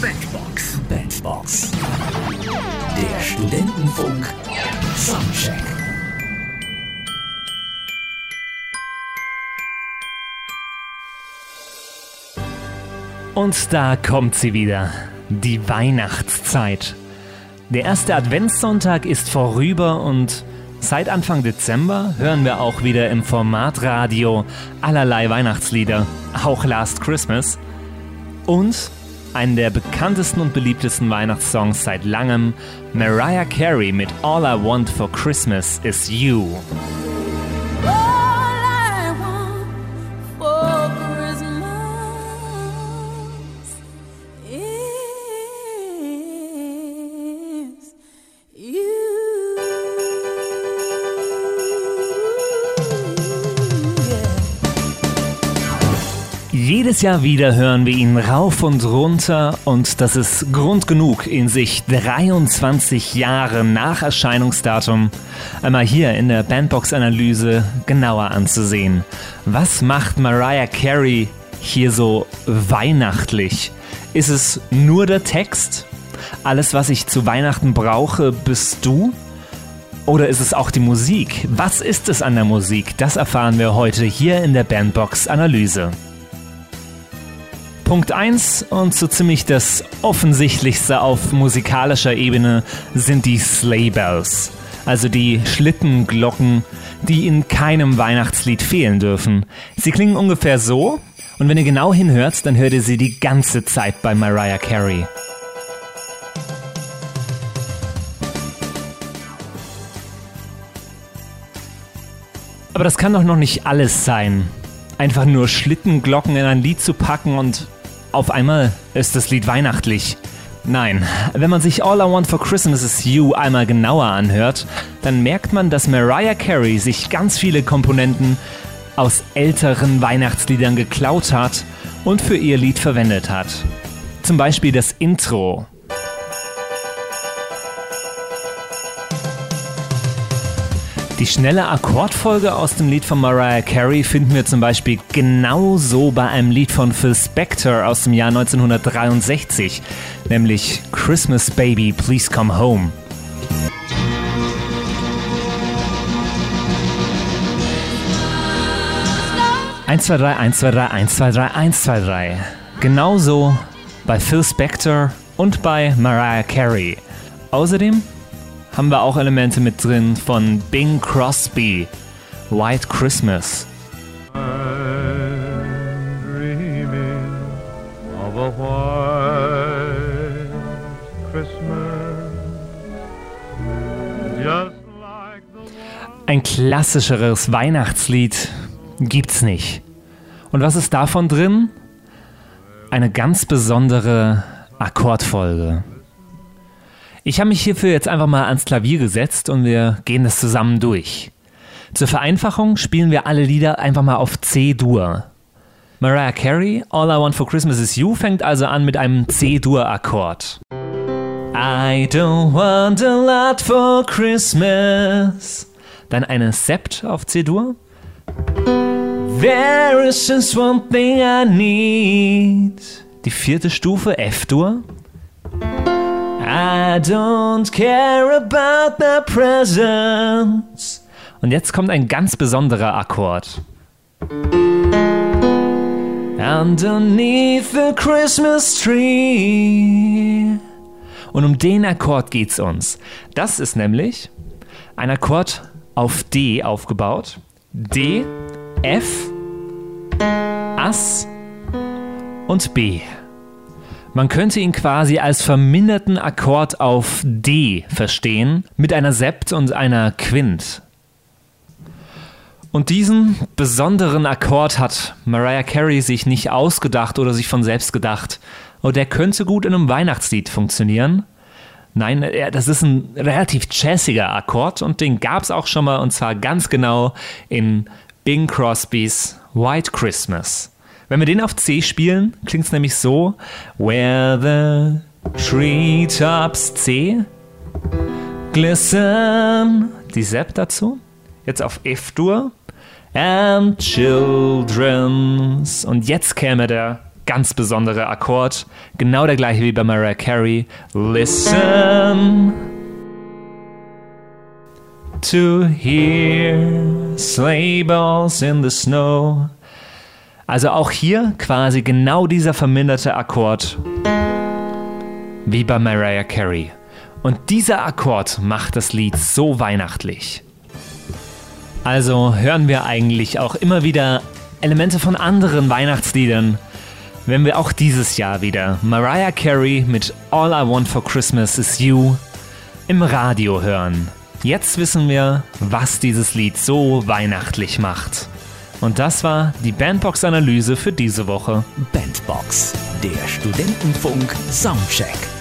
Bandbox. Bandbox. Der Studentenfunk. Soundcheck. Und da kommt sie wieder. Die Weihnachtszeit. Der erste Adventssonntag ist vorüber und seit Anfang Dezember hören wir auch wieder im Formatradio allerlei Weihnachtslieder, auch Last Christmas. Und einen der bekanntesten und beliebtesten Weihnachtssongs seit langem, Mariah Carey mit All I Want for Christmas is You. Jedes Jahr wieder hören wir ihn rauf und runter und das ist Grund genug, ihn sich 23 Jahre nach Erscheinungsdatum einmal hier in der Bandbox-Analyse genauer anzusehen. Was macht Mariah Carey hier so weihnachtlich? Ist es nur der Text? Alles, was ich zu Weihnachten brauche, bist du? Oder ist es auch die Musik? Was ist es an der Musik? Das erfahren wir heute hier in der Bandbox-Analyse. Punkt 1 und so ziemlich das offensichtlichste auf musikalischer Ebene sind die Sleigh Bells, also die Schlittenglocken, die in keinem Weihnachtslied fehlen dürfen. Sie klingen ungefähr so und wenn ihr genau hinhört, dann hört ihr sie die ganze Zeit bei Mariah Carey. Aber das kann doch noch nicht alles sein. Einfach nur Schlittenglocken in ein Lied zu packen und auf einmal ist das Lied weihnachtlich. Nein, wenn man sich All I Want for Christmas is You einmal genauer anhört, dann merkt man, dass Mariah Carey sich ganz viele Komponenten aus älteren Weihnachtsliedern geklaut hat und für ihr Lied verwendet hat. Zum Beispiel das Intro. Die schnelle Akkordfolge aus dem Lied von Mariah Carey finden wir zum Beispiel genauso bei einem Lied von Phil Spector aus dem Jahr 1963, nämlich Christmas Baby, Please Come Home. Eins, zwei, drei, eins, zwei, drei, eins, zwei, drei, eins, zwei, drei. Genauso bei Phil Spector und bei Mariah Carey. Außerdem haben wir auch Elemente mit drin von Bing Crosby, White Christmas. Ein klassischeres Weihnachtslied gibt's nicht. Und was ist davon drin? Eine ganz besondere Akkordfolge. Ich habe mich hierfür jetzt einfach mal ans Klavier gesetzt und wir gehen das zusammen durch. Zur Vereinfachung spielen wir alle Lieder einfach mal auf C-Dur. Mariah Carey, All I Want for Christmas is You fängt also an mit einem C-Dur-Akkord. I don't want a lot for Christmas. Dann eine Sept auf C-Dur. There is just one thing I need. Die vierte Stufe F-Dur. I don't care about the presents. Und jetzt kommt ein ganz besonderer Akkord. Underneath the Christmas tree. Und um den Akkord geht's uns. Das ist nämlich ein Akkord auf D aufgebaut. D, F, Ass und B. Man könnte ihn quasi als verminderten Akkord auf D verstehen, mit einer Sept und einer Quint. Und diesen besonderen Akkord hat Mariah Carey sich nicht ausgedacht oder sich von selbst gedacht. Und der könnte gut in einem Weihnachtslied funktionieren. Nein, das ist ein relativ jazziger Akkord und den gab es auch schon mal und zwar ganz genau in Bing Crosbys White Christmas. Wenn wir den auf C spielen, klingt es nämlich so: Where the treetops C glisten. Die Sepp dazu. Jetzt auf F-Dur. And children's. Und jetzt käme der ganz besondere Akkord. Genau der gleiche wie bei Mariah Carey. Listen to hear sleigh bells in the snow. Also auch hier quasi genau dieser verminderte Akkord wie bei Mariah Carey. Und dieser Akkord macht das Lied so weihnachtlich. Also hören wir eigentlich auch immer wieder Elemente von anderen Weihnachtsliedern, wenn wir auch dieses Jahr wieder Mariah Carey mit All I Want for Christmas is You im Radio hören. Jetzt wissen wir, was dieses Lied so weihnachtlich macht. Und das war die Bandbox-Analyse für diese Woche. Bandbox, der Studentenfunk Soundcheck.